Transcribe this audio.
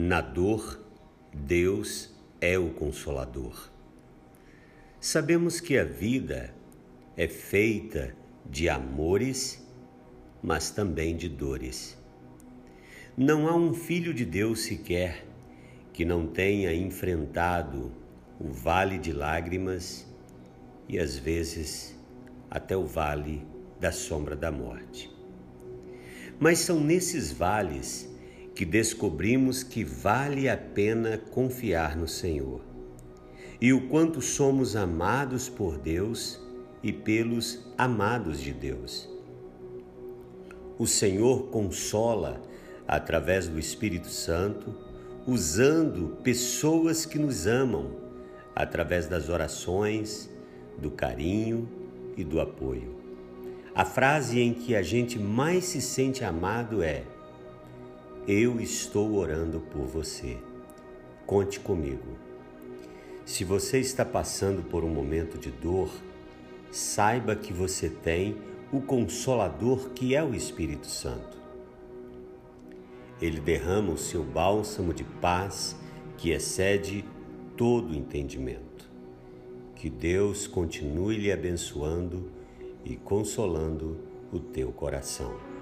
Na dor, Deus é o consolador. Sabemos que a vida é feita de amores, mas também de dores. Não há um filho de Deus sequer que não tenha enfrentado o vale de lágrimas e às vezes até o vale da sombra da morte. Mas são nesses vales que descobrimos que vale a pena confiar no Senhor e o quanto somos amados por Deus e pelos amados de Deus. O Senhor consola através do Espírito Santo, usando pessoas que nos amam, através das orações, do carinho e do apoio. A frase em que a gente mais se sente amado é: eu estou orando por você. Conte comigo. Se você está passando por um momento de dor, saiba que você tem o Consolador que é o Espírito Santo. Ele derrama o seu bálsamo de paz que excede todo entendimento. Que Deus continue lhe abençoando e consolando o teu coração.